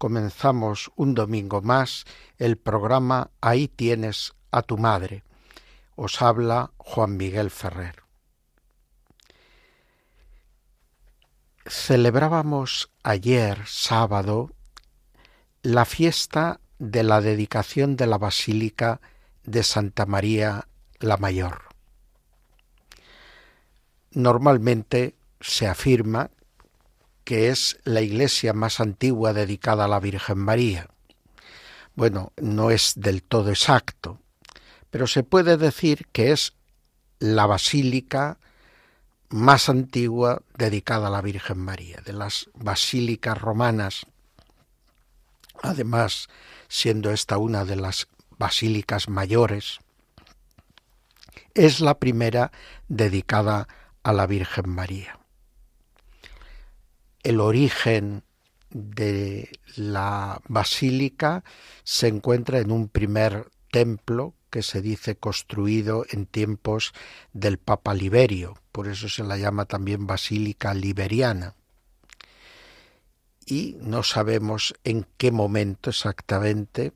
comenzamos un domingo más el programa Ahí tienes a tu madre. Os habla Juan Miguel Ferrer. Celebrábamos ayer, sábado, la fiesta de la dedicación de la Basílica de Santa María la Mayor. Normalmente se afirma que es la iglesia más antigua dedicada a la Virgen María. Bueno, no es del todo exacto, pero se puede decir que es la basílica más antigua dedicada a la Virgen María. De las basílicas romanas, además siendo esta una de las basílicas mayores, es la primera dedicada a la Virgen María el origen de la basílica se encuentra en un primer templo que se dice construido en tiempos del Papa Liberio, por eso se la llama también Basílica Liberiana. Y no sabemos en qué momento exactamente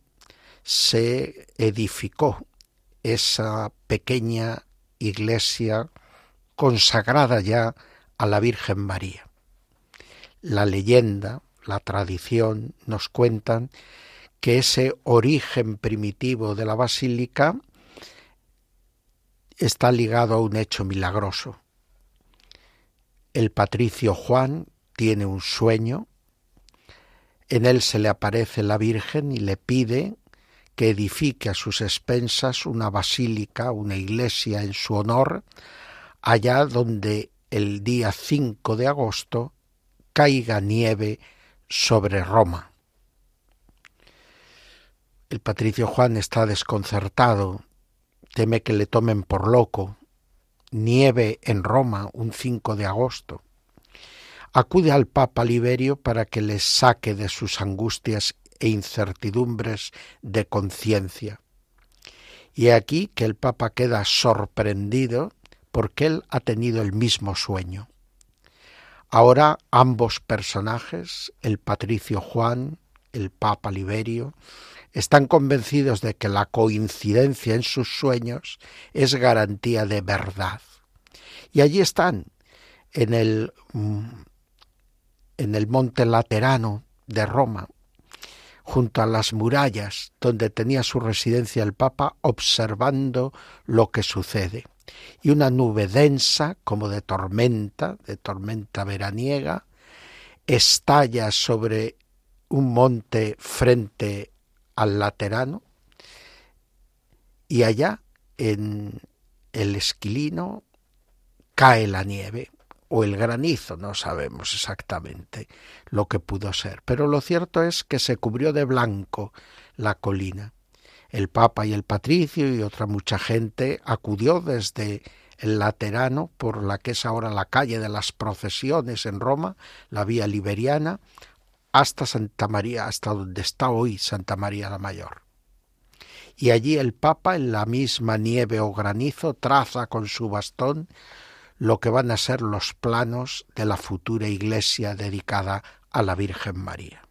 se edificó esa pequeña iglesia consagrada ya a la Virgen María la leyenda, la tradición nos cuentan que ese origen primitivo de la basílica está ligado a un hecho milagroso. El patricio Juan tiene un sueño, en él se le aparece la Virgen y le pide que edifique a sus expensas una basílica, una iglesia en su honor, allá donde el día 5 de agosto caiga nieve sobre Roma. El patricio Juan está desconcertado, teme que le tomen por loco. Nieve en Roma un 5 de agosto. Acude al Papa Liberio para que le saque de sus angustias e incertidumbres de conciencia. Y aquí que el Papa queda sorprendido porque él ha tenido el mismo sueño. Ahora ambos personajes, el patricio Juan, el papa Liberio, están convencidos de que la coincidencia en sus sueños es garantía de verdad. Y allí están, en el, mm, en el monte Laterano de Roma, junto a las murallas donde tenía su residencia el Papa, observando lo que sucede y una nube densa como de tormenta, de tormenta veraniega, estalla sobre un monte frente al laterano y allá en el esquilino cae la nieve o el granizo, no sabemos exactamente lo que pudo ser, pero lo cierto es que se cubrió de blanco la colina el Papa y el Patricio y otra mucha gente acudió desde el Laterano, por la que es ahora la calle de las procesiones en Roma, la vía liberiana, hasta Santa María, hasta donde está hoy Santa María la Mayor. Y allí el Papa, en la misma nieve o granizo, traza con su bastón lo que van a ser los planos de la futura iglesia dedicada a la Virgen María.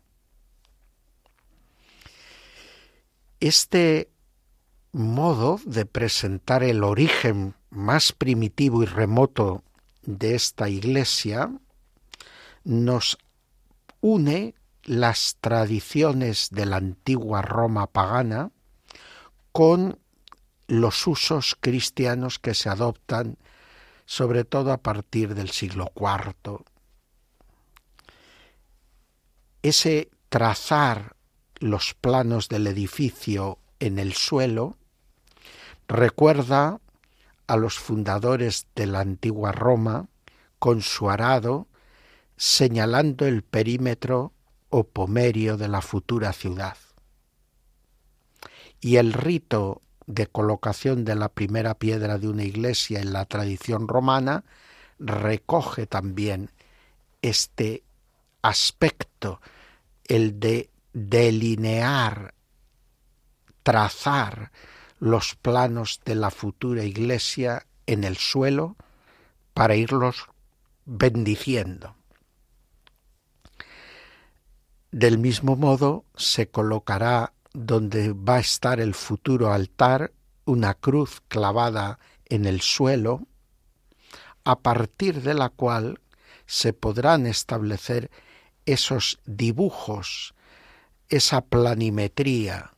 Este modo de presentar el origen más primitivo y remoto de esta iglesia nos une las tradiciones de la antigua Roma pagana con los usos cristianos que se adoptan sobre todo a partir del siglo IV. Ese trazar los planos del edificio en el suelo recuerda a los fundadores de la antigua Roma con su arado señalando el perímetro o pomerio de la futura ciudad. y el rito de colocación de la primera piedra de una iglesia en la tradición romana recoge también este aspecto, el de delinear, trazar los planos de la futura iglesia en el suelo para irlos bendiciendo. Del mismo modo se colocará donde va a estar el futuro altar una cruz clavada en el suelo, a partir de la cual se podrán establecer esos dibujos, esa planimetría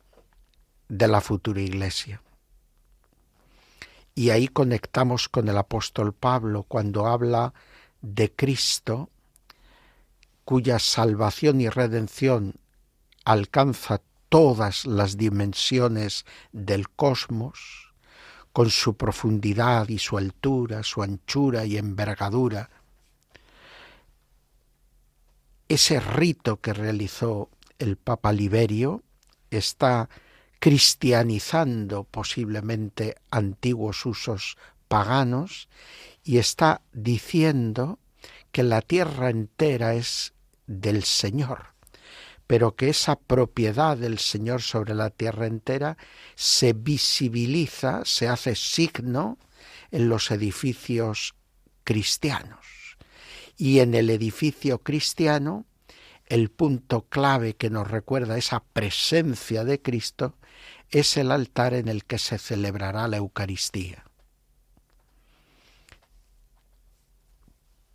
de la futura iglesia. Y ahí conectamos con el apóstol Pablo cuando habla de Cristo, cuya salvación y redención alcanza todas las dimensiones del cosmos, con su profundidad y su altura, su anchura y envergadura. Ese rito que realizó el Papa Liberio está cristianizando posiblemente antiguos usos paganos y está diciendo que la tierra entera es del Señor, pero que esa propiedad del Señor sobre la tierra entera se visibiliza, se hace signo en los edificios cristianos. Y en el edificio cristiano, el punto clave que nos recuerda esa presencia de Cristo es el altar en el que se celebrará la Eucaristía.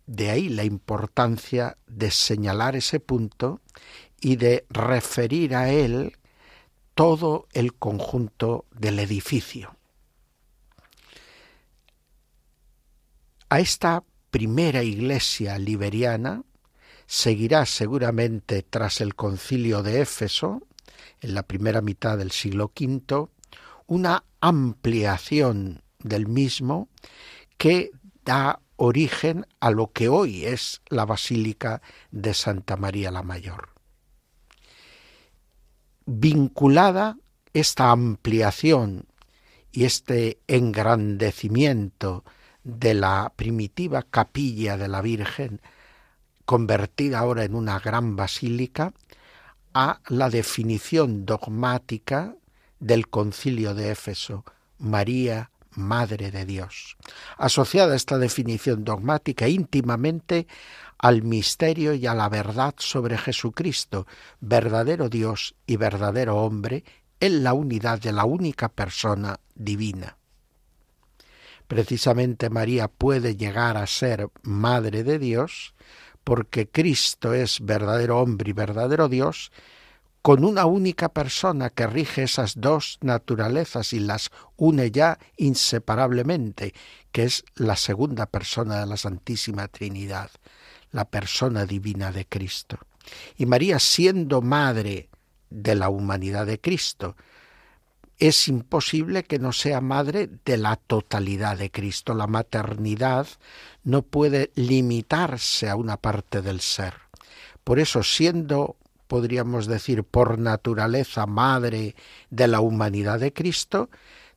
De ahí la importancia de señalar ese punto y de referir a él todo el conjunto del edificio. A esta primera iglesia liberiana seguirá seguramente tras el concilio de Éfeso, en la primera mitad del siglo V, una ampliación del mismo que da origen a lo que hoy es la Basílica de Santa María la Mayor. Vinculada esta ampliación y este engrandecimiento de la primitiva capilla de la Virgen, convertida ahora en una gran basílica, a la definición dogmática del concilio de Éfeso, María, Madre de Dios, asociada esta definición dogmática íntimamente al misterio y a la verdad sobre Jesucristo, verdadero Dios y verdadero hombre, en la unidad de la única persona divina. Precisamente María puede llegar a ser Madre de Dios porque Cristo es verdadero hombre y verdadero Dios, con una única persona que rige esas dos naturalezas y las une ya inseparablemente, que es la segunda persona de la Santísima Trinidad, la persona divina de Cristo. Y María siendo madre de la humanidad de Cristo, es imposible que no sea madre de la totalidad de Cristo. La maternidad no puede limitarse a una parte del ser. Por eso, siendo, podríamos decir, por naturaleza madre de la humanidad de Cristo,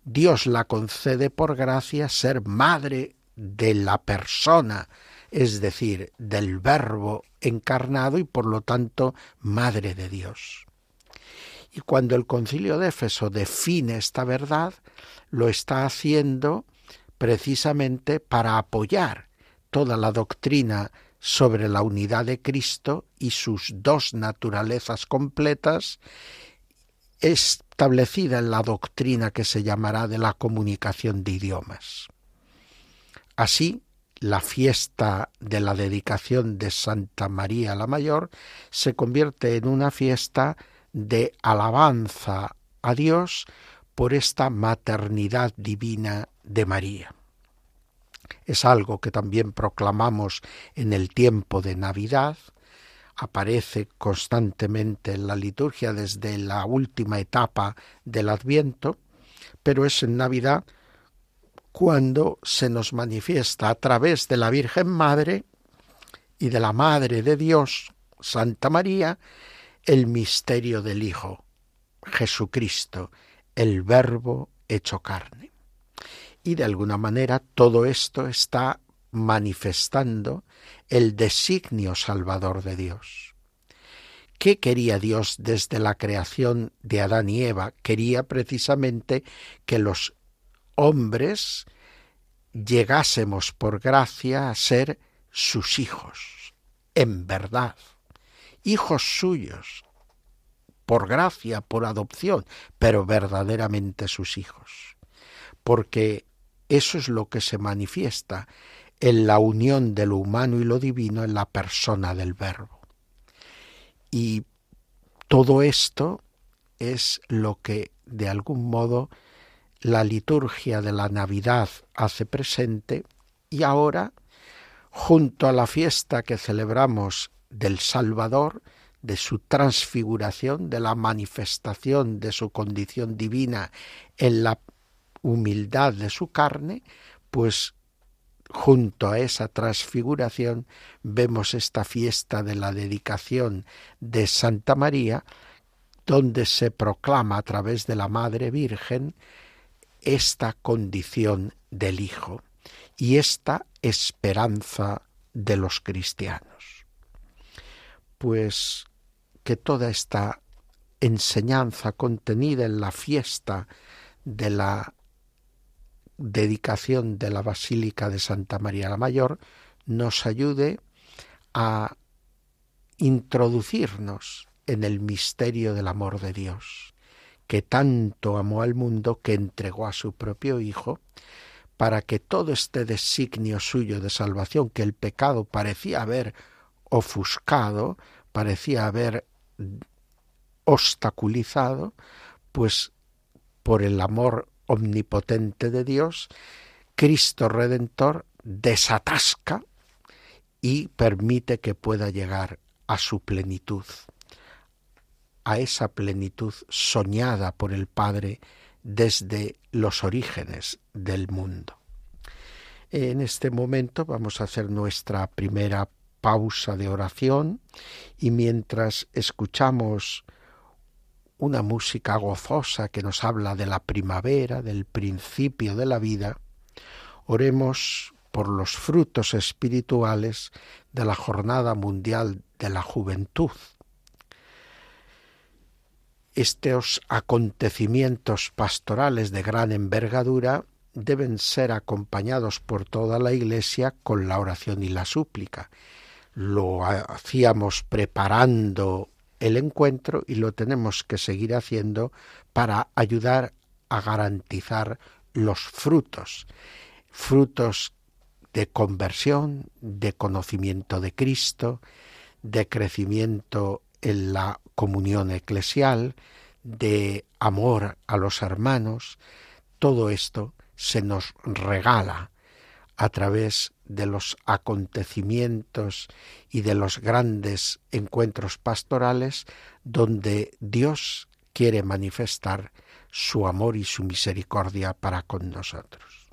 Dios la concede por gracia ser madre de la persona, es decir, del verbo encarnado y por lo tanto madre de Dios. Y cuando el concilio de Éfeso define esta verdad, lo está haciendo precisamente para apoyar toda la doctrina sobre la unidad de Cristo y sus dos naturalezas completas, establecida en la doctrina que se llamará de la comunicación de idiomas. Así, la fiesta de la dedicación de Santa María la Mayor se convierte en una fiesta de alabanza a Dios por esta maternidad divina de María. Es algo que también proclamamos en el tiempo de Navidad, aparece constantemente en la liturgia desde la última etapa del Adviento, pero es en Navidad cuando se nos manifiesta a través de la Virgen Madre y de la Madre de Dios, Santa María, el misterio del Hijo, Jesucristo, el verbo hecho carne. Y de alguna manera todo esto está manifestando el designio salvador de Dios. ¿Qué quería Dios desde la creación de Adán y Eva? Quería precisamente que los hombres llegásemos por gracia a ser sus hijos, en verdad, hijos suyos, por gracia, por adopción, pero verdaderamente sus hijos. Porque eso es lo que se manifiesta en la unión de lo humano y lo divino en la persona del Verbo. Y todo esto es lo que de algún modo la liturgia de la Navidad hace presente y ahora, junto a la fiesta que celebramos del Salvador, de su transfiguración, de la manifestación de su condición divina en la humildad de su carne, pues junto a esa transfiguración vemos esta fiesta de la dedicación de Santa María, donde se proclama a través de la Madre Virgen esta condición del Hijo y esta esperanza de los cristianos. Pues que toda esta enseñanza contenida en la fiesta de la dedicación de la Basílica de Santa María la Mayor nos ayude a introducirnos en el misterio del amor de Dios, que tanto amó al mundo que entregó a su propio Hijo, para que todo este designio suyo de salvación que el pecado parecía haber ofuscado, parecía haber obstaculizado, pues por el amor omnipotente de Dios, Cristo Redentor desatasca y permite que pueda llegar a su plenitud, a esa plenitud soñada por el Padre desde los orígenes del mundo. En este momento vamos a hacer nuestra primera pausa de oración y mientras escuchamos una música gozosa que nos habla de la primavera, del principio de la vida, oremos por los frutos espirituales de la Jornada Mundial de la Juventud. Estos acontecimientos pastorales de gran envergadura deben ser acompañados por toda la Iglesia con la oración y la súplica, lo hacíamos preparando el encuentro y lo tenemos que seguir haciendo para ayudar a garantizar los frutos, frutos de conversión, de conocimiento de Cristo, de crecimiento en la comunión eclesial, de amor a los hermanos, todo esto se nos regala a través de los acontecimientos y de los grandes encuentros pastorales donde Dios quiere manifestar su amor y su misericordia para con nosotros.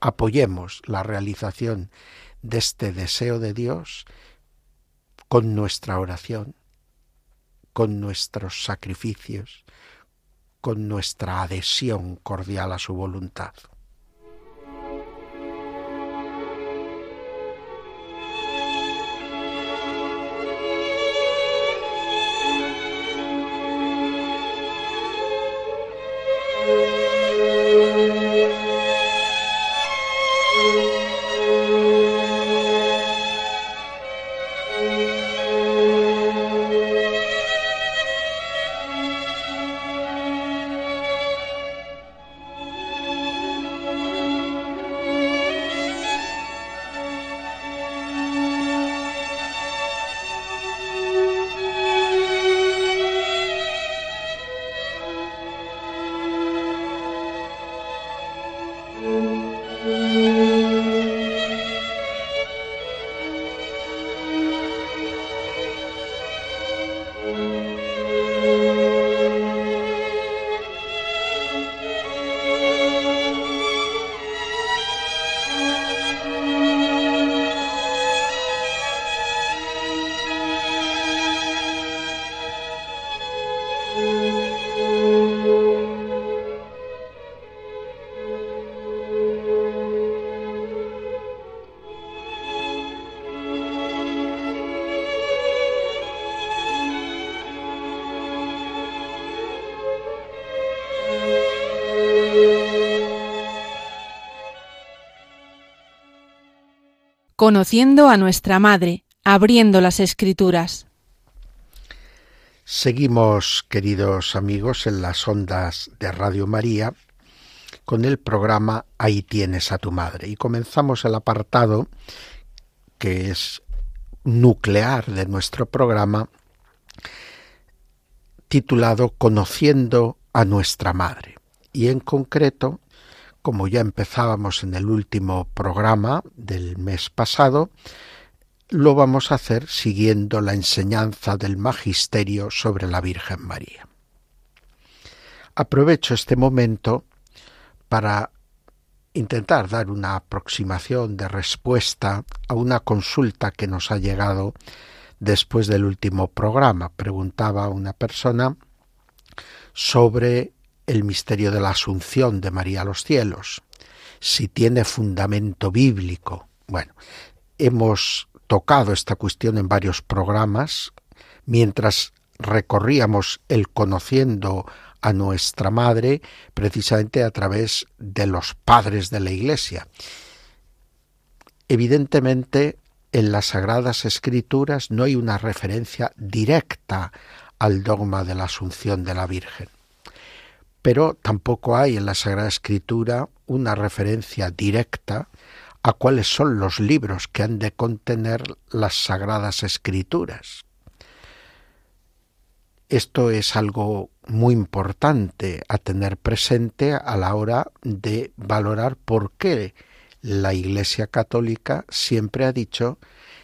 Apoyemos la realización de este deseo de Dios con nuestra oración, con nuestros sacrificios, con nuestra adhesión cordial a su voluntad. Conociendo a nuestra Madre, abriendo las Escrituras. Seguimos, queridos amigos, en las ondas de Radio María con el programa Ahí tienes a tu madre. Y comenzamos el apartado que es nuclear de nuestro programa titulado Conociendo a nuestra madre. Y en concreto, como ya empezábamos en el último programa del mes pasado, lo vamos a hacer siguiendo la enseñanza del Magisterio sobre la Virgen María. Aprovecho este momento para intentar dar una aproximación de respuesta a una consulta que nos ha llegado después del último programa. Preguntaba una persona sobre el misterio de la Asunción de María a los cielos, si tiene fundamento bíblico. Bueno, hemos tocado esta cuestión en varios programas mientras recorríamos el conociendo a nuestra madre precisamente a través de los padres de la Iglesia. Evidentemente, en las Sagradas Escrituras no hay una referencia directa al dogma de la Asunción de la Virgen. Pero tampoco hay en la Sagrada Escritura una referencia directa a cuáles son los libros que han de contener las Sagradas Escrituras. Esto es algo muy importante a tener presente a la hora de valorar por qué la Iglesia Católica siempre ha dicho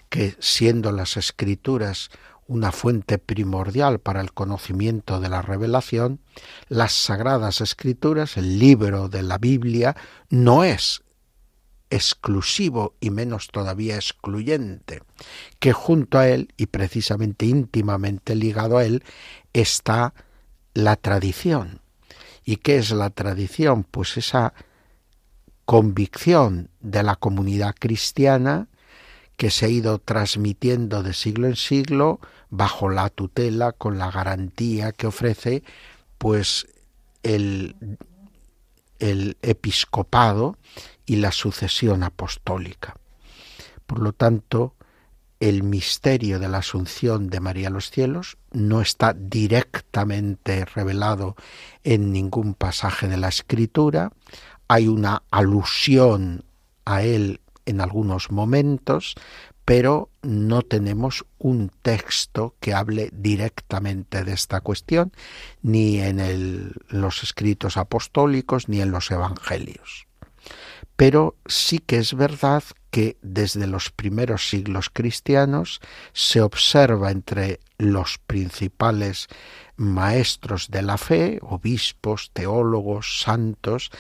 que siendo las escrituras una fuente primordial para el conocimiento de la revelación, las sagradas escrituras, el libro de la Biblia, no es exclusivo y menos todavía excluyente, que junto a él y precisamente íntimamente ligado a él está la tradición. ¿Y qué es la tradición? Pues esa convicción de la comunidad cristiana que se ha ido transmitiendo de siglo en siglo bajo la tutela, con la garantía que ofrece pues el, el episcopado y la sucesión apostólica. Por lo tanto, el misterio de la asunción de María a los cielos no está directamente revelado en ningún pasaje de la escritura, hay una alusión a él en algunos momentos, pero no tenemos un texto que hable directamente de esta cuestión, ni en los escritos apostólicos, ni en los evangelios. Pero sí que es verdad que desde los primeros siglos cristianos se observa entre los principales maestros de la fe, obispos, teólogos, santos,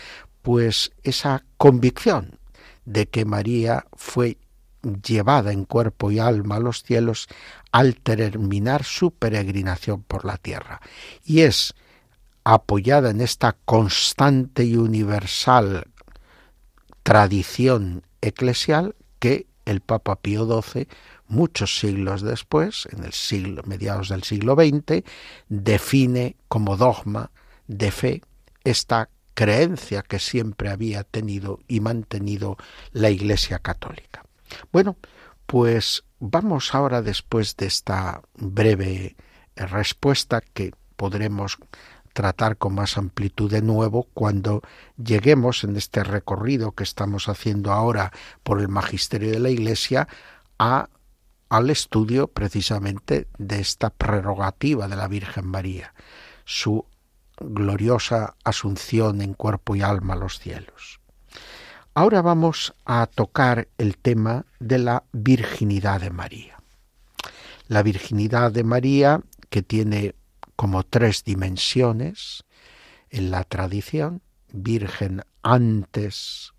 pues esa convicción de que María fue llevada en cuerpo y alma a los cielos al terminar su peregrinación por la tierra. Y es apoyada en esta constante y universal tradición eclesial que el Papa Pío XII, muchos siglos después, en el siglo, mediados del siglo XX, define como dogma de fe esta creencia que siempre había tenido y mantenido la Iglesia Católica. Bueno, pues vamos ahora después de esta breve respuesta que podremos tratar con más amplitud de nuevo cuando lleguemos en este recorrido que estamos haciendo ahora por el magisterio de la Iglesia a al estudio precisamente de esta prerrogativa de la Virgen María, su gloriosa asunción en cuerpo y alma a los cielos. Ahora vamos a tocar el tema de la virginidad de María. La virginidad de María, que tiene como tres dimensiones en la tradición, virgen antes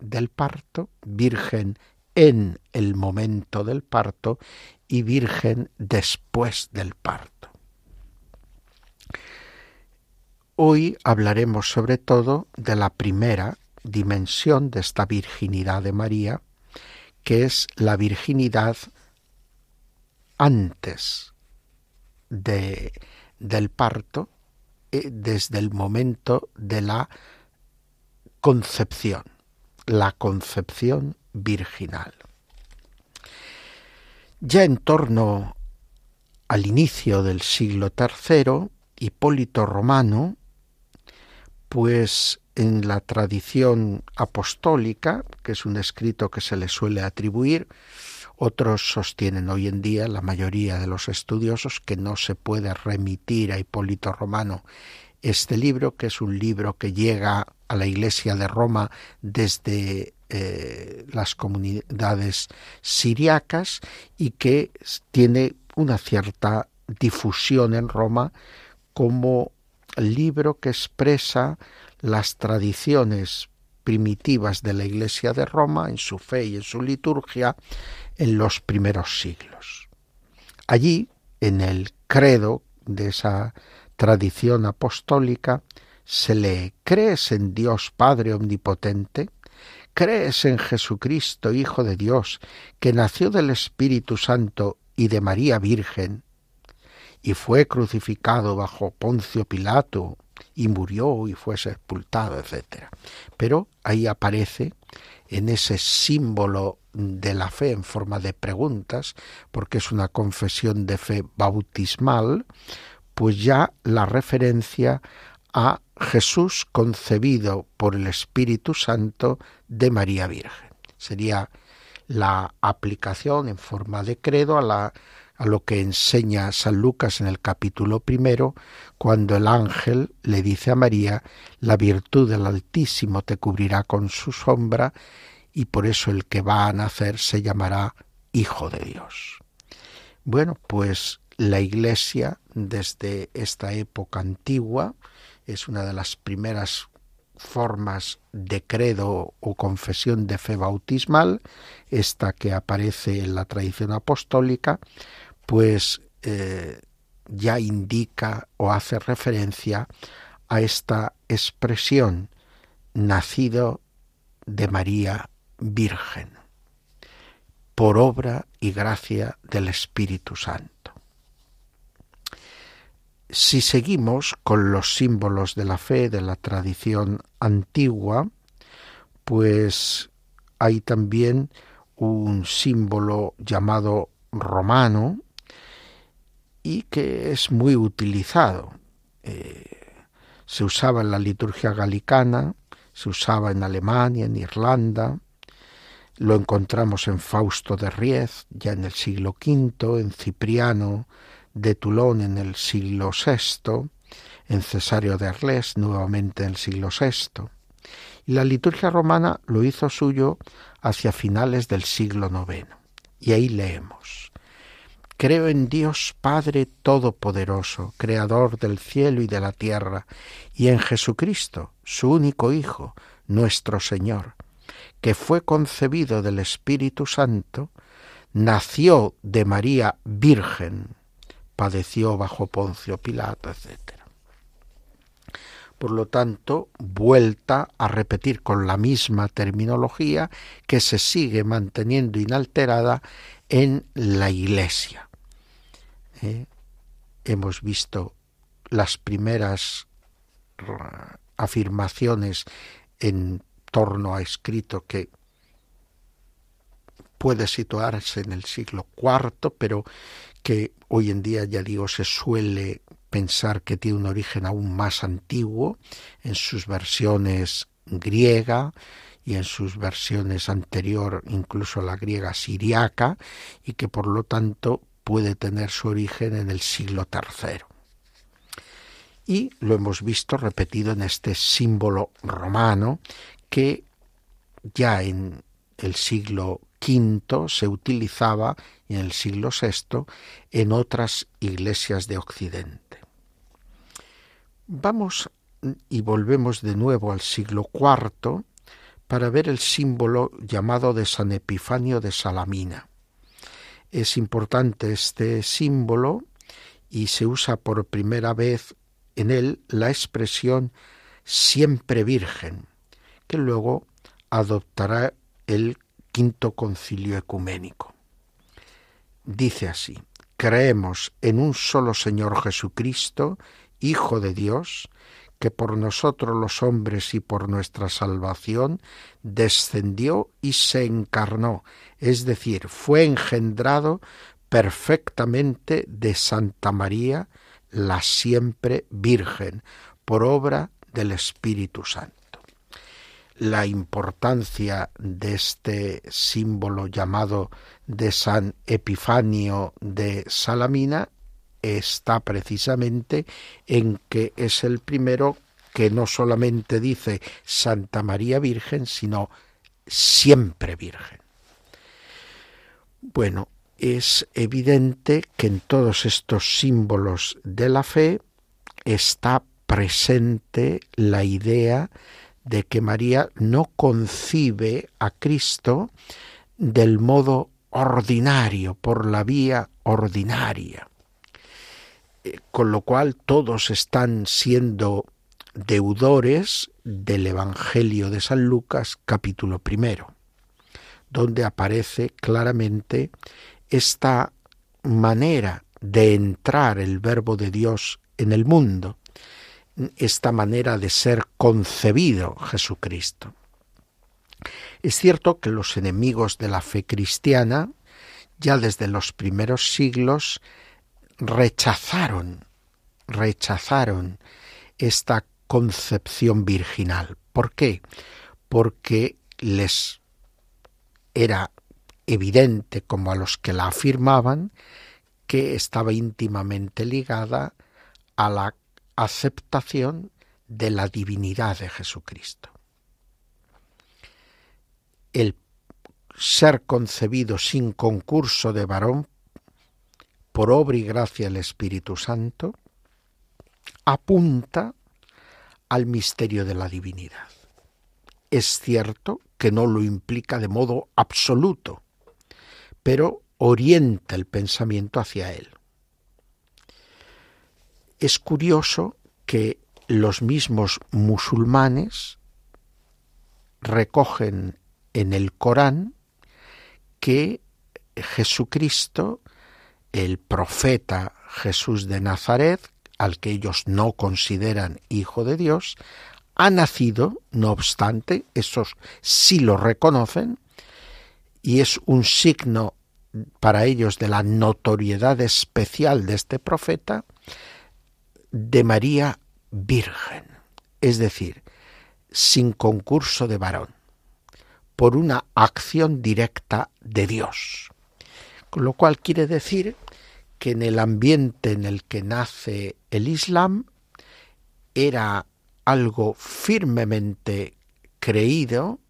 del parto, virgen en el momento del parto y virgen después del parto. Hoy hablaremos sobre todo de la primera dimensión de esta virginidad de María, que es la virginidad antes de, del parto eh, desde el momento de la concepción, la concepción virginal. Ya en torno al inicio del siglo III, Hipólito Romano, pues en la tradición apostólica, que es un escrito que se le suele atribuir, otros sostienen hoy en día, la mayoría de los estudiosos, que no se puede remitir a Hipólito Romano este libro, que es un libro que llega a la Iglesia de Roma desde eh, las comunidades siriacas y que tiene una cierta difusión en Roma como libro que expresa las tradiciones primitivas de la Iglesia de Roma en su fe y en su liturgia en los primeros siglos. Allí, en el credo de esa tradición apostólica, se lee, ¿crees en Dios Padre Omnipotente? ¿Crees en Jesucristo, Hijo de Dios, que nació del Espíritu Santo y de María Virgen, y fue crucificado bajo Poncio Pilato, y murió y fue sepultado, etc. Pero ahí aparece en ese símbolo de la fe en forma de preguntas, porque es una confesión de fe bautismal, pues ya la referencia a Jesús concebido por el Espíritu Santo de María Virgen. Sería la aplicación en forma de credo a, la, a lo que enseña San Lucas en el capítulo primero, cuando el ángel le dice a María, la virtud del Altísimo te cubrirá con su sombra, y por eso el que va a nacer se llamará Hijo de Dios. Bueno, pues la Iglesia desde esta época antigua es una de las primeras formas de credo o confesión de fe bautismal, esta que aparece en la tradición apostólica, pues eh, ya indica o hace referencia a esta expresión nacido de María Virgen, por obra y gracia del Espíritu Santo. Si seguimos con los símbolos de la fe de la tradición antigua, pues hay también un símbolo llamado romano y que es muy utilizado. Eh, se usaba en la liturgia galicana, se usaba en Alemania, en Irlanda, lo encontramos en Fausto de Riez, ya en el siglo V, en Cipriano de Toulon en el siglo VI, en Cesario de Arles nuevamente en el siglo VI. Y la liturgia romana lo hizo suyo hacia finales del siglo IX. Y ahí leemos. Creo en Dios Padre Todopoderoso, Creador del cielo y de la tierra, y en Jesucristo, su único Hijo, nuestro Señor, que fue concebido del Espíritu Santo, nació de María Virgen, padeció bajo Poncio Pilato, etc. Por lo tanto, vuelta a repetir con la misma terminología que se sigue manteniendo inalterada en la Iglesia. ¿Eh? Hemos visto las primeras afirmaciones en torno a escrito que puede situarse en el siglo IV, pero que hoy en día, ya digo, se suele pensar que tiene un origen aún más antiguo en sus versiones griega y en sus versiones anterior incluso la griega siriaca y que por lo tanto puede tener su origen en el siglo III y lo hemos visto repetido en este símbolo romano que ya en el siglo V se utilizaba y en el siglo VI en otras iglesias de Occidente. Vamos y volvemos de nuevo al siglo IV para ver el símbolo llamado de San Epifanio de Salamina. Es importante este símbolo y se usa por primera vez en él la expresión siempre virgen, que luego adoptará el quinto concilio ecuménico. Dice así, creemos en un solo Señor Jesucristo, Hijo de Dios, que por nosotros los hombres y por nuestra salvación descendió y se encarnó, es decir, fue engendrado perfectamente de Santa María, la siempre Virgen, por obra del Espíritu Santo. La importancia de este símbolo llamado de San Epifanio de Salamina está precisamente en que es el primero que no solamente dice Santa María Virgen, sino siempre Virgen. Bueno, es evidente que en todos estos símbolos de la fe está presente la idea de que María no concibe a Cristo del modo ordinario, por la vía ordinaria, con lo cual todos están siendo deudores del Evangelio de San Lucas capítulo primero, donde aparece claramente esta manera de entrar el verbo de Dios en el mundo, esta manera de ser concebido Jesucristo. Es cierto que los enemigos de la fe cristiana, ya desde los primeros siglos, rechazaron, rechazaron esta concepción virginal. ¿Por qué? Porque les era evidente, como a los que la afirmaban, que estaba íntimamente ligada a la aceptación de la divinidad de Jesucristo. El ser concebido sin concurso de varón por obra y gracia del Espíritu Santo, apunta al misterio de la divinidad. Es cierto que no lo implica de modo absoluto, pero orienta el pensamiento hacia él. Es curioso que los mismos musulmanes recogen en el Corán que Jesucristo el profeta Jesús de Nazaret, al que ellos no consideran hijo de Dios, ha nacido, no obstante, esos sí lo reconocen, y es un signo para ellos de la notoriedad especial de este profeta, de María Virgen, es decir, sin concurso de varón, por una acción directa de Dios. Con lo cual quiere decir que en el ambiente en el que nace el Islam era algo firmemente creído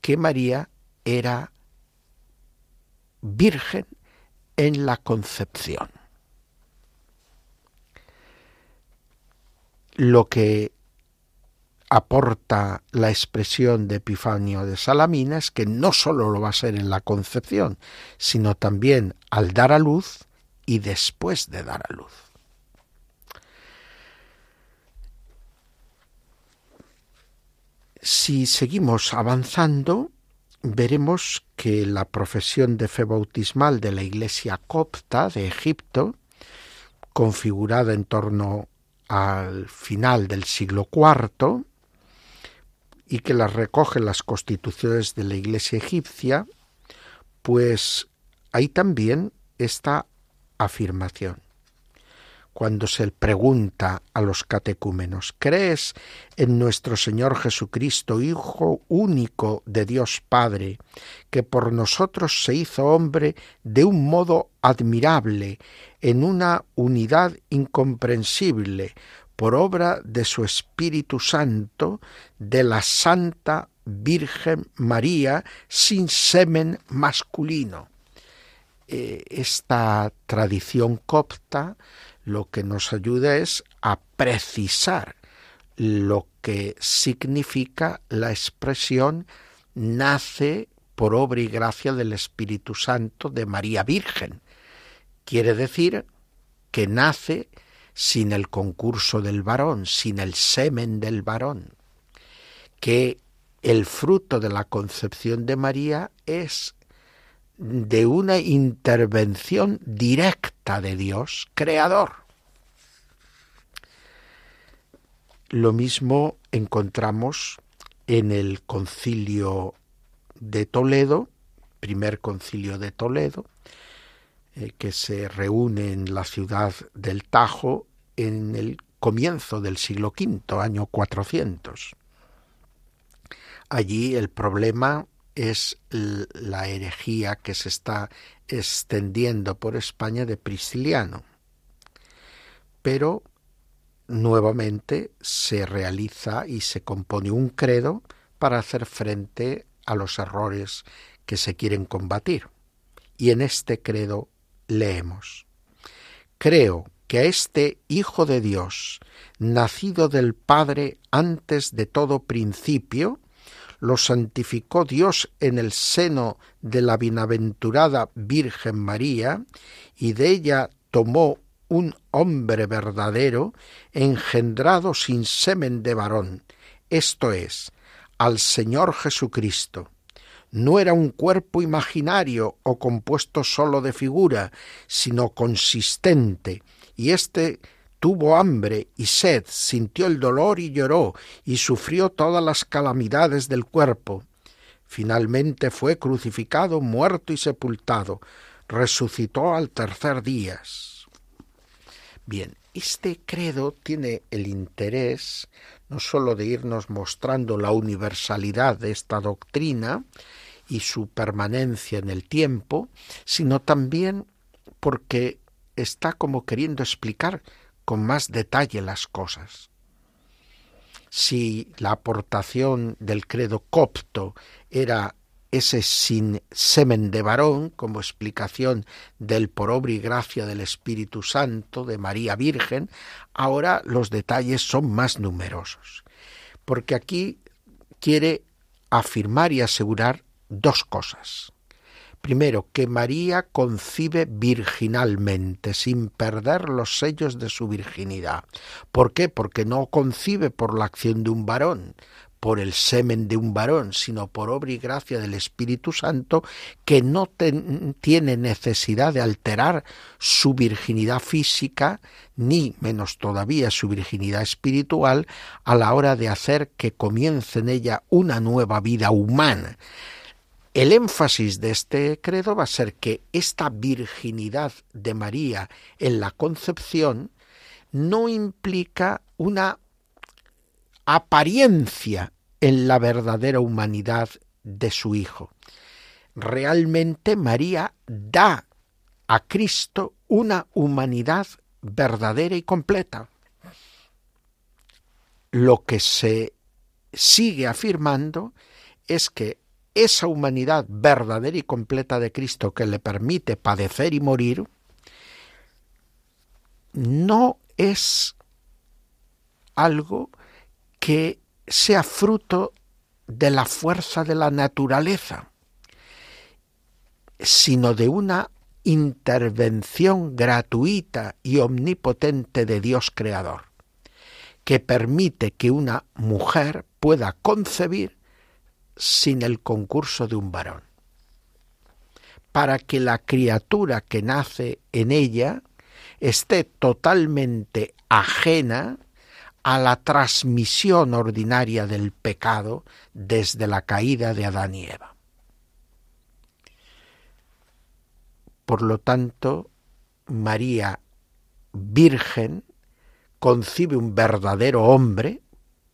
que María era virgen en la concepción. Lo que aporta la expresión de Epifanio de Salamina es que no sólo lo va a ser en la concepción, sino también al dar a luz y después de dar a luz. Si seguimos avanzando, veremos que la profesión de fe bautismal de la Iglesia copta de Egipto, configurada en torno al final del siglo IV, y que las recogen las constituciones de la Iglesia egipcia, pues hay también esta afirmación. Cuando se pregunta a los catecúmenos, ¿crees en nuestro Señor Jesucristo, Hijo único de Dios Padre, que por nosotros se hizo hombre de un modo admirable, en una unidad incomprensible, por obra de su Espíritu Santo, de la Santa Virgen María, sin semen masculino. Eh, esta tradición copta lo que nos ayuda es a precisar lo que significa la expresión nace por obra y gracia del Espíritu Santo de María Virgen. Quiere decir que nace sin el concurso del varón, sin el semen del varón, que el fruto de la concepción de María es de una intervención directa de Dios, creador. Lo mismo encontramos en el concilio de Toledo, primer concilio de Toledo, eh, que se reúne en la ciudad del Tajo en el comienzo del siglo V, año 400. Allí el problema es la herejía que se está extendiendo por España de Prisciliano. Pero nuevamente se realiza y se compone un credo para hacer frente a los errores que se quieren combatir. Y en este credo leemos, Creo que a este Hijo de Dios, nacido del Padre antes de todo principio, lo santificó Dios en el seno de la bienaventurada Virgen María, y de ella tomó un hombre verdadero, engendrado sin semen de varón, esto es, al Señor Jesucristo. No era un cuerpo imaginario o compuesto sólo de figura, sino consistente, y éste tuvo hambre y sed, sintió el dolor y lloró, y sufrió todas las calamidades del cuerpo. Finalmente fue crucificado, muerto y sepultado. Resucitó al tercer día. Bien, este credo tiene el interés no sólo de irnos mostrando la universalidad de esta doctrina y su permanencia en el tiempo, sino también porque está como queriendo explicar con más detalle las cosas. Si la aportación del credo copto era ese sin semen de varón, como explicación del por obra y gracia del Espíritu Santo, de María Virgen, ahora los detalles son más numerosos, porque aquí quiere afirmar y asegurar dos cosas. Primero, que María concibe virginalmente, sin perder los sellos de su virginidad. ¿Por qué? Porque no concibe por la acción de un varón, por el semen de un varón, sino por obra y gracia del Espíritu Santo, que no tiene necesidad de alterar su virginidad física, ni menos todavía su virginidad espiritual, a la hora de hacer que comience en ella una nueva vida humana. El énfasis de este credo va a ser que esta virginidad de María en la concepción no implica una apariencia en la verdadera humanidad de su Hijo. Realmente María da a Cristo una humanidad verdadera y completa. Lo que se sigue afirmando es que esa humanidad verdadera y completa de Cristo que le permite padecer y morir, no es algo que sea fruto de la fuerza de la naturaleza, sino de una intervención gratuita y omnipotente de Dios Creador, que permite que una mujer pueda concebir sin el concurso de un varón, para que la criatura que nace en ella esté totalmente ajena a la transmisión ordinaria del pecado desde la caída de Adán y Eva. Por lo tanto, María Virgen concibe un verdadero hombre,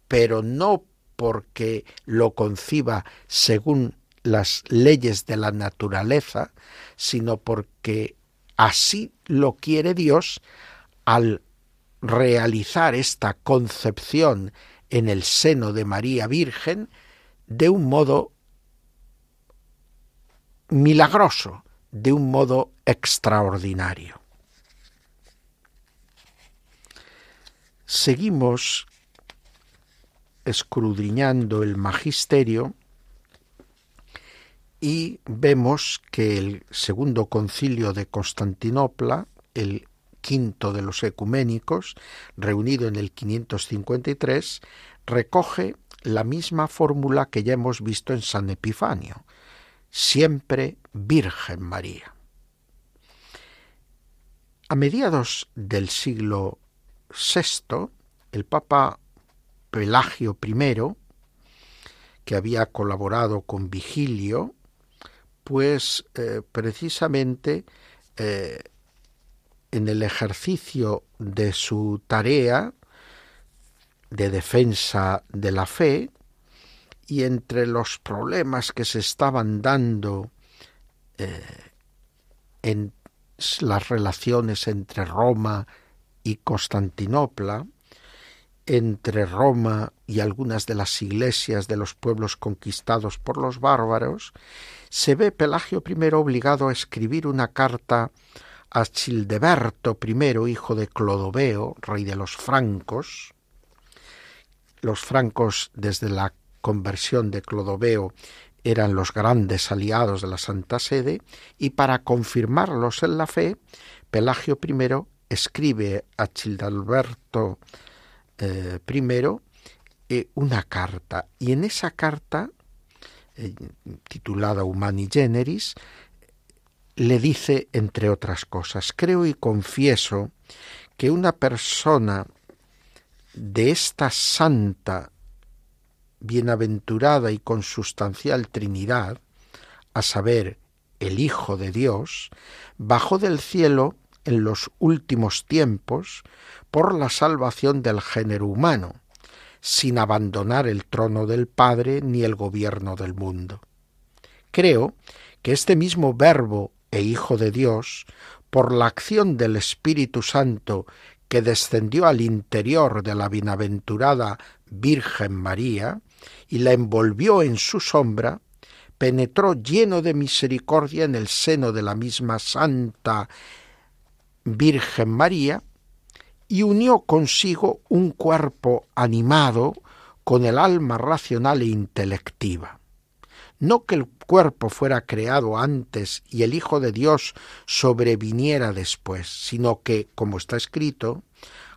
pero no porque lo conciba según las leyes de la naturaleza, sino porque así lo quiere Dios al realizar esta concepción en el seno de María Virgen de un modo milagroso, de un modo extraordinario. Seguimos escudriñando el magisterio y vemos que el segundo concilio de Constantinopla, el quinto de los ecuménicos, reunido en el 553, recoge la misma fórmula que ya hemos visto en San Epifanio, siempre Virgen María. A mediados del siglo VI, el Papa Pelagio I, que había colaborado con Vigilio, pues eh, precisamente eh, en el ejercicio de su tarea de defensa de la fe y entre los problemas que se estaban dando eh, en las relaciones entre Roma y Constantinopla, entre Roma y algunas de las iglesias de los pueblos conquistados por los bárbaros, se ve Pelagio I obligado a escribir una carta a Childeberto I, hijo de Clodoveo, rey de los francos. Los francos desde la conversión de Clodoveo eran los grandes aliados de la Santa Sede y para confirmarlos en la fe, Pelagio I escribe a Childalberto eh, I eh, una carta. Y en esa carta eh, titulada Humani Generis le dice entre otras cosas creo y confieso que una persona de esta santa bienaventurada y consustancial Trinidad, a saber, el Hijo de Dios, bajó del cielo en los últimos tiempos por la salvación del género humano, sin abandonar el trono del Padre ni el gobierno del mundo. Creo que este mismo Verbo e Hijo de Dios, por la acción del Espíritu Santo que descendió al interior de la bienaventurada Virgen María y la envolvió en su sombra, penetró lleno de misericordia en el seno de la misma Santa Virgen María y unió consigo un cuerpo animado con el alma racional e intelectiva. No que el cuerpo fuera creado antes y el Hijo de Dios sobreviniera después, sino que, como está escrito,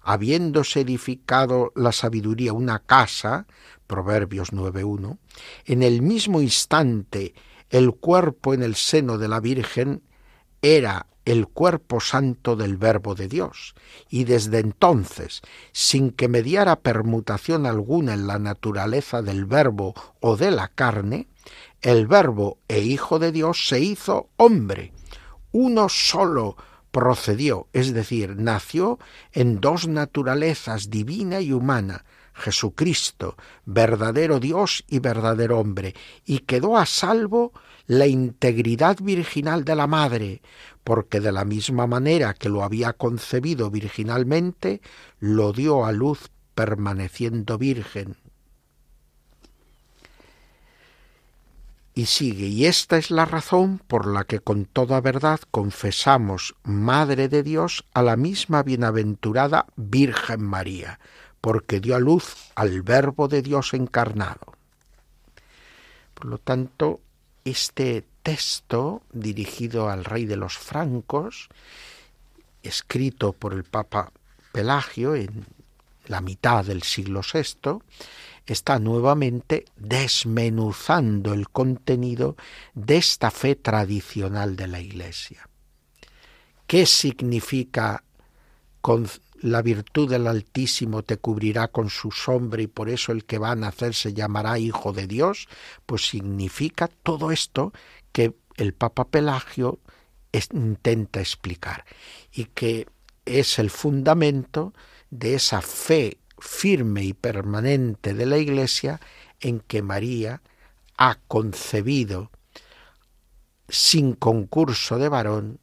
habiéndose edificado la sabiduría una casa, Proverbios 9.1, en el mismo instante el cuerpo en el seno de la Virgen era el cuerpo santo del Verbo de Dios, y desde entonces, sin que mediara permutación alguna en la naturaleza del Verbo o de la carne, el Verbo e Hijo de Dios se hizo hombre, uno solo procedió, es decir, nació en dos naturalezas, divina y humana, Jesucristo, verdadero Dios y verdadero hombre, y quedó a salvo la integridad virginal de la Madre, porque de la misma manera que lo había concebido virginalmente, lo dio a luz permaneciendo virgen. Y sigue, y esta es la razón por la que con toda verdad confesamos Madre de Dios a la misma bienaventurada Virgen María, porque dio a luz al Verbo de Dios encarnado. Por lo tanto, este texto dirigido al rey de los francos, escrito por el Papa Pelagio en la mitad del siglo VI, está nuevamente desmenuzando el contenido de esta fe tradicional de la Iglesia. ¿Qué significa la virtud del Altísimo te cubrirá con su sombra y por eso el que va a nacer se llamará Hijo de Dios? Pues significa todo esto que el Papa Pelagio intenta explicar y que es el fundamento de esa fe firme y permanente de la Iglesia en que María ha concebido sin concurso de varón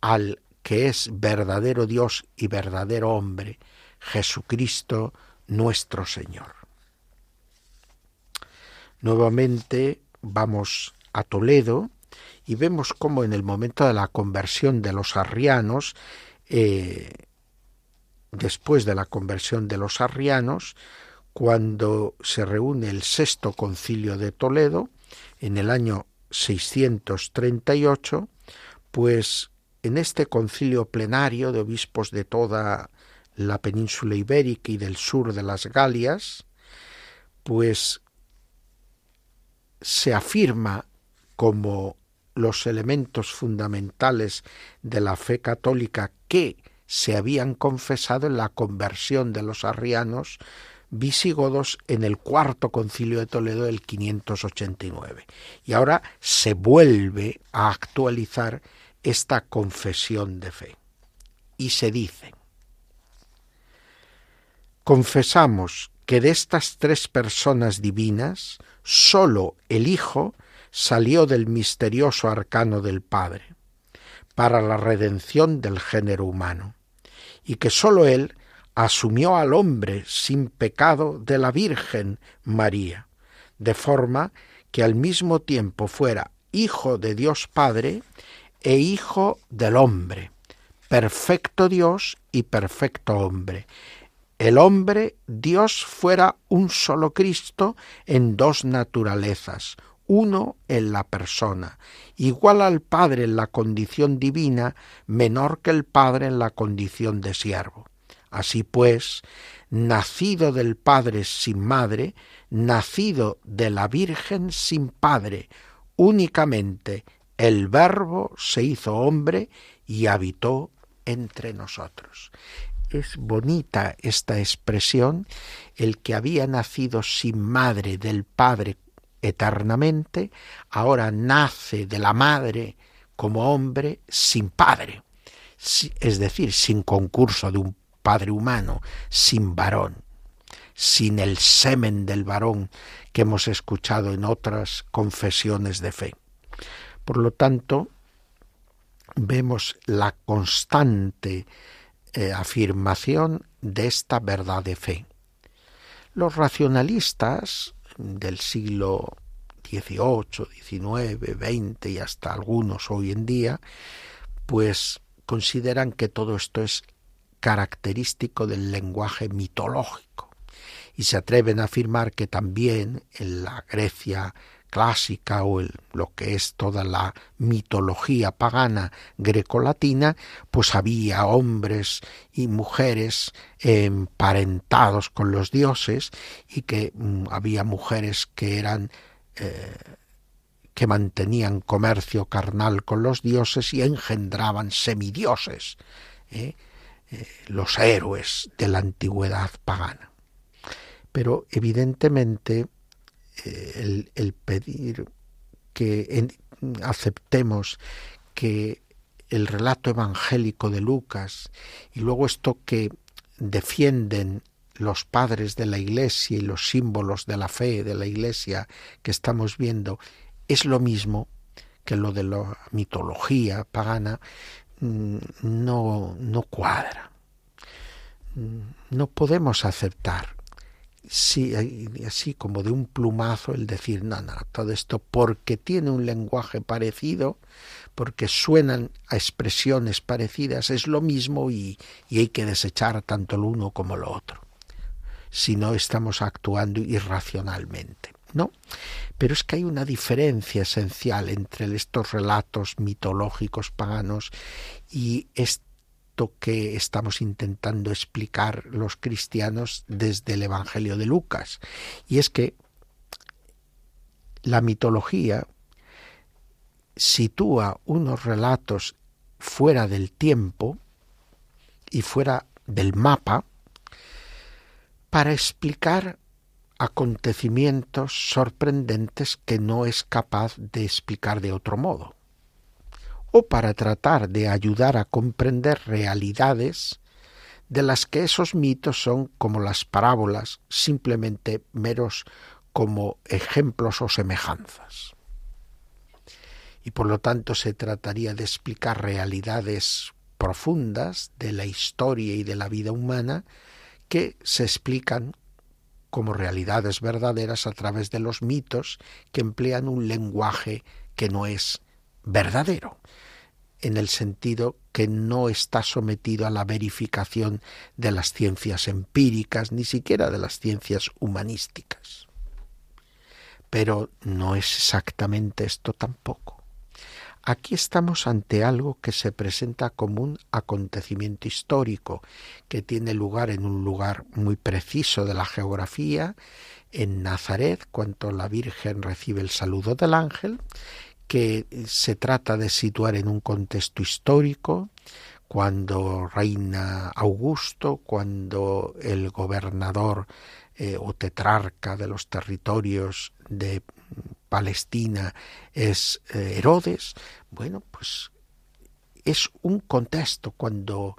al que es verdadero Dios y verdadero hombre, Jesucristo nuestro Señor. Nuevamente vamos a Toledo y vemos cómo en el momento de la conversión de los arrianos, eh, después de la conversión de los arrianos, cuando se reúne el sexto concilio de Toledo, en el año 638, pues en este concilio plenario de obispos de toda la península ibérica y del sur de las Galias, pues se afirma como los elementos fundamentales de la fe católica que se habían confesado en la conversión de los arrianos visigodos en el cuarto concilio de Toledo del 589. Y ahora se vuelve a actualizar esta confesión de fe. Y se dice, confesamos que de estas tres personas divinas, sólo el Hijo salió del misterioso arcano del Padre para la redención del género humano, y que sólo Él asumió al hombre sin pecado de la Virgen María, de forma que al mismo tiempo fuera Hijo de Dios Padre e Hijo del hombre, perfecto Dios y perfecto hombre. El hombre, Dios fuera un solo Cristo en dos naturalezas, uno en la persona, igual al Padre en la condición divina, menor que el Padre en la condición de siervo. Así pues, nacido del Padre sin madre, nacido de la Virgen sin Padre, únicamente el Verbo se hizo hombre y habitó entre nosotros. Es bonita esta expresión, el que había nacido sin madre del Padre eternamente, ahora nace de la madre como hombre sin padre, es decir, sin concurso de un Padre humano, sin varón, sin el semen del varón que hemos escuchado en otras confesiones de fe. Por lo tanto, vemos la constante eh, afirmación de esta verdad de fe. Los racionalistas del siglo XVIII, XIX, XX y hasta algunos hoy en día, pues consideran que todo esto es característico del lenguaje mitológico. Y se atreven a afirmar que también en la Grecia clásica o lo que es toda la mitología pagana grecolatina, pues había hombres y mujeres emparentados con los dioses y que mm, había mujeres que eran eh, que mantenían comercio carnal con los dioses y engendraban semidioses. ¿eh? Eh, los héroes de la antigüedad pagana. Pero evidentemente eh, el, pedir que aceptemos que el relato evangélico de Lucas y luego esto que defienden los padres de la Iglesia y los símbolos de la fe de la Iglesia que estamos viendo es lo mismo que lo de la mitología pagana, Mm, no, no cuadra. Mm, no podemos aceptar sí, así como de un plumazo el decir, no, no, todo esto porque tiene un lenguaje parecido, porque suenan a expresiones parecidas, es lo mismo y, y hay que desechar tanto lo uno como lo otro, si no estamos actuando irracionalmente. ¿no? Pero es que hay una diferencia esencial entre estos relatos mitológicos paganos y que estamos intentando explicar los cristianos desde el Evangelio de Lucas. Y es que la mitología sitúa unos relatos fuera del tiempo y fuera del mapa para explicar acontecimientos sorprendentes que no es capaz de explicar de otro modo, o para tratar de ayudar a comprender realidades de las que esos mitos son como las parábolas, simplemente meros como ejemplos o semejanzas. Y por lo tanto se trataría de explicar realidades profundas de la historia y de la vida humana que se explican como realidades verdaderas a través de los mitos que emplean un lenguaje que no es verdadero, en el sentido que no está sometido a la verificación de las ciencias empíricas, ni siquiera de las ciencias humanísticas. Pero no es exactamente esto tampoco. Aquí estamos ante algo que se presenta como un acontecimiento histórico que tiene lugar en un lugar muy preciso de la geografía, en Nazaret, cuando la Virgen recibe el saludo del ángel, que se trata de situar en un contexto histórico, cuando reina Augusto, cuando el gobernador eh, o tetrarca de los territorios de Palestina es eh, Herodes, bueno, pues es un contexto cuando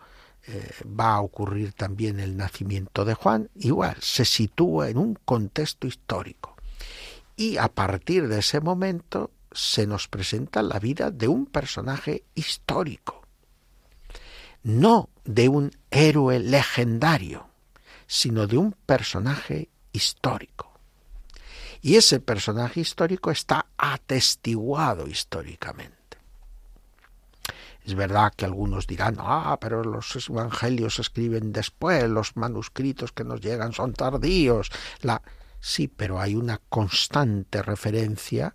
eh, va a ocurrir también el nacimiento de Juan, igual se sitúa en un contexto histórico. Y a partir de ese momento se nos presenta la vida de un personaje histórico, no de un héroe legendario, sino de un personaje histórico. Y ese personaje histórico está atestiguado históricamente. Es verdad que algunos dirán, ah, pero los evangelios se escriben después, los manuscritos que nos llegan son tardíos. La... Sí, pero hay una constante referencia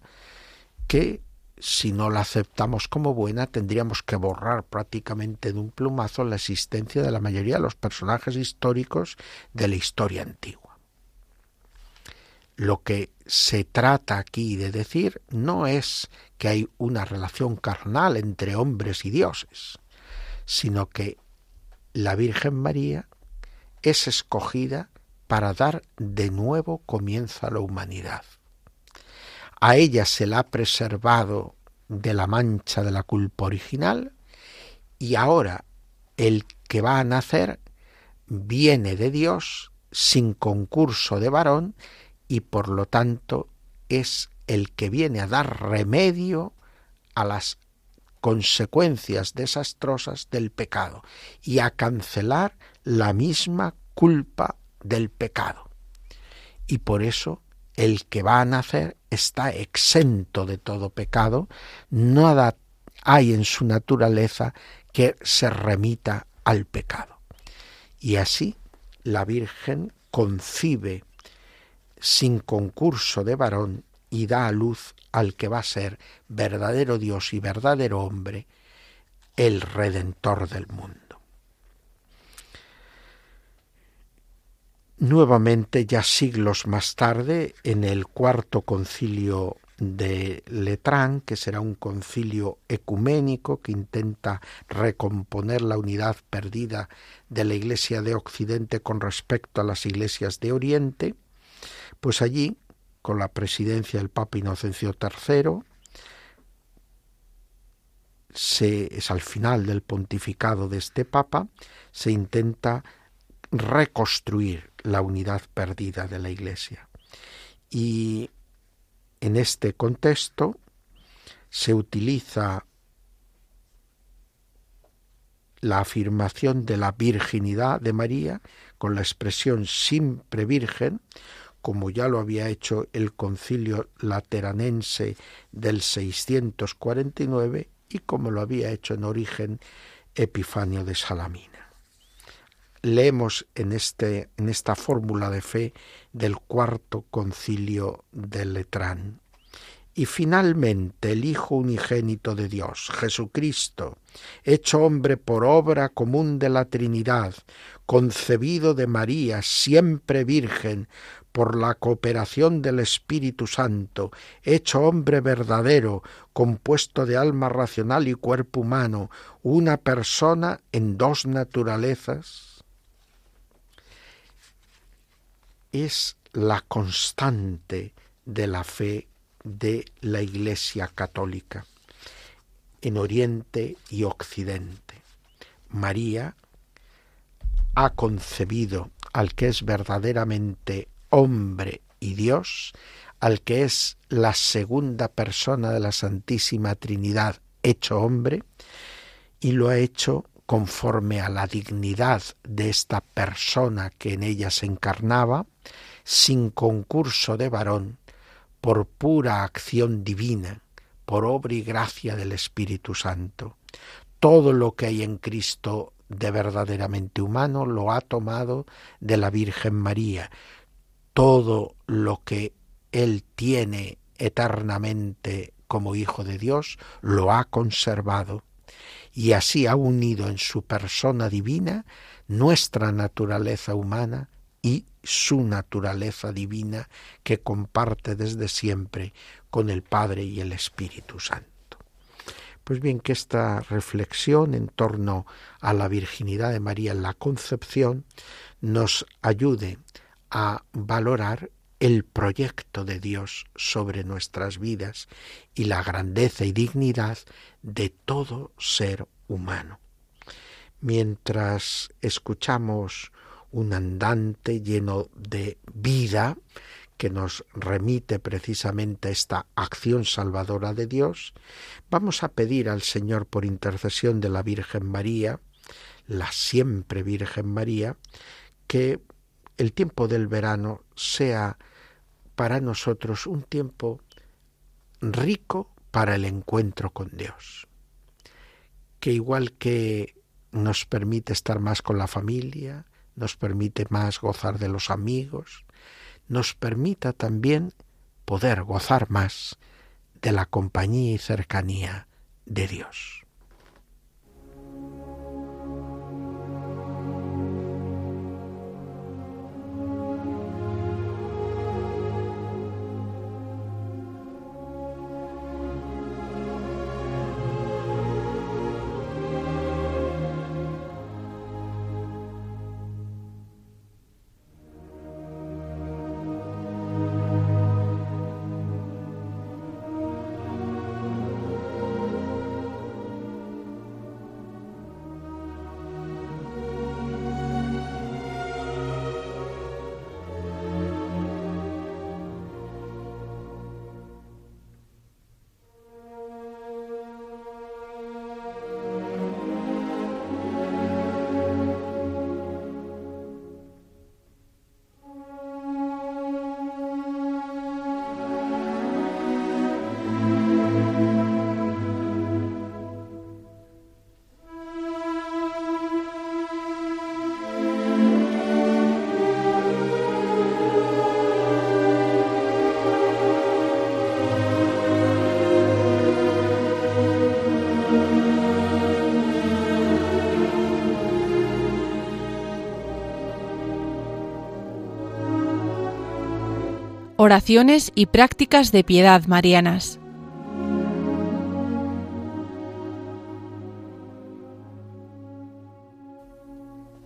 que si no la aceptamos como buena, tendríamos que borrar prácticamente de un plumazo la existencia de la mayoría de los personajes históricos de la historia antigua. Lo que se trata aquí de decir no es que hay una relación carnal entre hombres y dioses, sino que la Virgen María es escogida para dar de nuevo comienzo a la humanidad. A ella se la ha preservado de la mancha de la culpa original y ahora el que va a nacer viene de Dios sin concurso de varón y por lo tanto es el que viene a dar remedio a las consecuencias desastrosas del pecado y a cancelar la misma culpa del pecado. Y por eso el que va a nacer está exento de todo pecado, nada hay en su naturaleza que se remita al pecado. Y así la Virgen concibe sin concurso de varón y da a luz al que va a ser verdadero Dios y verdadero hombre, el Redentor del mundo. Nuevamente, ya siglos más tarde, en el cuarto concilio de Letrán, que será un concilio ecuménico que intenta recomponer la unidad perdida de la Iglesia de Occidente con respecto a las iglesias de Oriente, pues allí, con la presidencia del Papa Inocencio III, se, es al final del pontificado de este Papa, se intenta reconstruir la unidad perdida de la Iglesia. Y en este contexto se utiliza la afirmación de la virginidad de María con la expresión siempre virgen como ya lo había hecho el concilio lateranense del 649 y como lo había hecho en origen Epifanio de Salamina. Leemos en, este, en esta fórmula de fe del cuarto concilio de Letrán. Y finalmente el Hijo unigénito de Dios, Jesucristo, hecho hombre por obra común de la Trinidad, concebido de María, siempre virgen, por la cooperación del Espíritu Santo, hecho hombre verdadero, compuesto de alma racional y cuerpo humano, una persona en dos naturalezas, es la constante de la fe de la Iglesia católica en Oriente y Occidente. María ha concebido al que es verdaderamente hombre y Dios, al que es la segunda persona de la Santísima Trinidad hecho hombre, y lo ha hecho conforme a la dignidad de esta persona que en ella se encarnaba, sin concurso de varón, por pura acción divina, por obra y gracia del Espíritu Santo. Todo lo que hay en Cristo de verdaderamente humano lo ha tomado de la Virgen María, todo lo que Él tiene eternamente como Hijo de Dios, lo ha conservado y así ha unido en su persona divina nuestra naturaleza humana y su naturaleza divina que comparte desde siempre con el Padre y el Espíritu Santo. Pues bien, que esta reflexión en torno a la virginidad de María en la concepción nos ayude a valorar el proyecto de Dios sobre nuestras vidas y la grandeza y dignidad de todo ser humano. Mientras escuchamos un andante lleno de vida que nos remite precisamente a esta acción salvadora de Dios, vamos a pedir al Señor por intercesión de la Virgen María, la siempre Virgen María, que el tiempo del verano sea para nosotros un tiempo rico para el encuentro con Dios, que igual que nos permite estar más con la familia, nos permite más gozar de los amigos, nos permita también poder gozar más de la compañía y cercanía de Dios. Oraciones y prácticas de piedad marianas.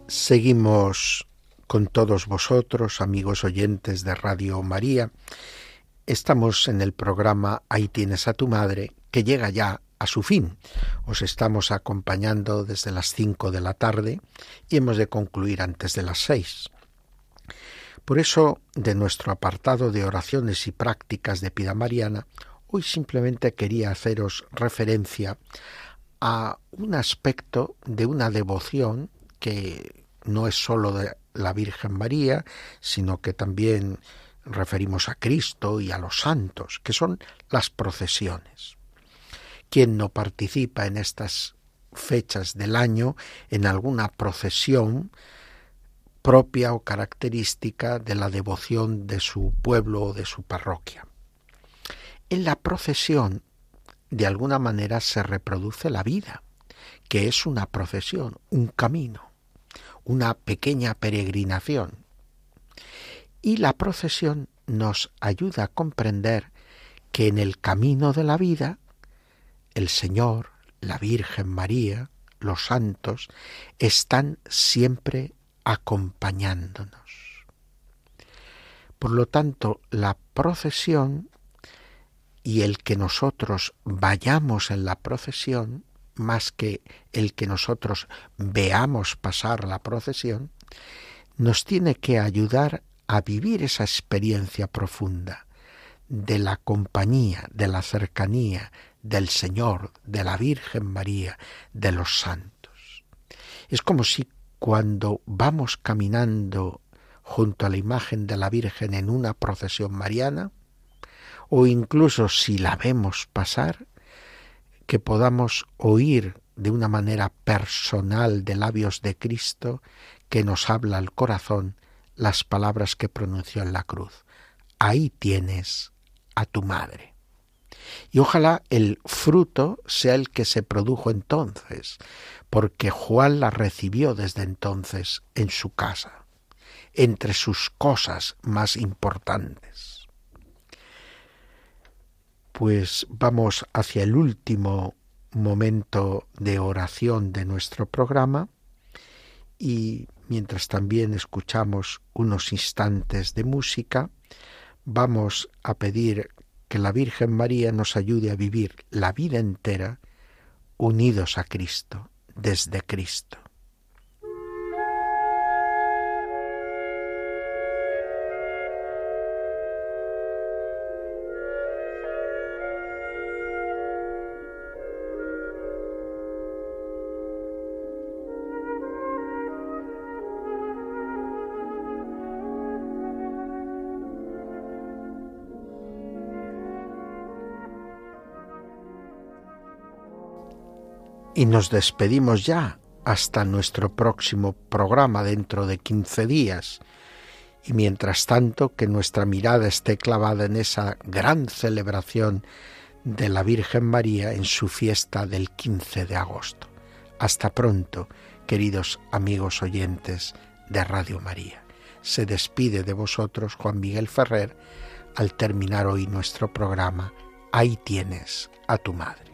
Seguimos con todos vosotros, amigos oyentes de Radio María. Estamos en el programa Ahí tienes a tu madre, que llega ya a su fin. Os estamos acompañando desde las cinco de la tarde y hemos de concluir antes de las seis. Por eso, de nuestro apartado de oraciones y prácticas de Pida Mariana, hoy simplemente quería haceros referencia a un aspecto de una devoción que no es sólo de la Virgen María, sino que también referimos a Cristo y a los santos, que son las procesiones. ¿Quién no participa en estas fechas del año en alguna procesión propia o característica de la devoción de su pueblo o de su parroquia. En la procesión, de alguna manera, se reproduce la vida, que es una procesión, un camino, una pequeña peregrinación. Y la procesión nos ayuda a comprender que en el camino de la vida, el Señor, la Virgen María, los santos, están siempre acompañándonos. Por lo tanto, la procesión y el que nosotros vayamos en la procesión, más que el que nosotros veamos pasar la procesión, nos tiene que ayudar a vivir esa experiencia profunda de la compañía, de la cercanía del Señor, de la Virgen María, de los santos. Es como si cuando vamos caminando junto a la imagen de la Virgen en una procesión mariana, o incluso si la vemos pasar, que podamos oír de una manera personal de labios de Cristo que nos habla al corazón las palabras que pronunció en la cruz. Ahí tienes a tu madre. Y ojalá el fruto sea el que se produjo entonces, porque Juan la recibió desde entonces en su casa, entre sus cosas más importantes. Pues vamos hacia el último momento de oración de nuestro programa y mientras también escuchamos unos instantes de música, vamos a pedir que la Virgen María nos ayude a vivir la vida entera unidos a Cristo, desde Cristo. Y nos despedimos ya hasta nuestro próximo programa dentro de 15 días. Y mientras tanto, que nuestra mirada esté clavada en esa gran celebración de la Virgen María en su fiesta del 15 de agosto. Hasta pronto, queridos amigos oyentes de Radio María. Se despide de vosotros Juan Miguel Ferrer al terminar hoy nuestro programa. Ahí tienes a tu madre.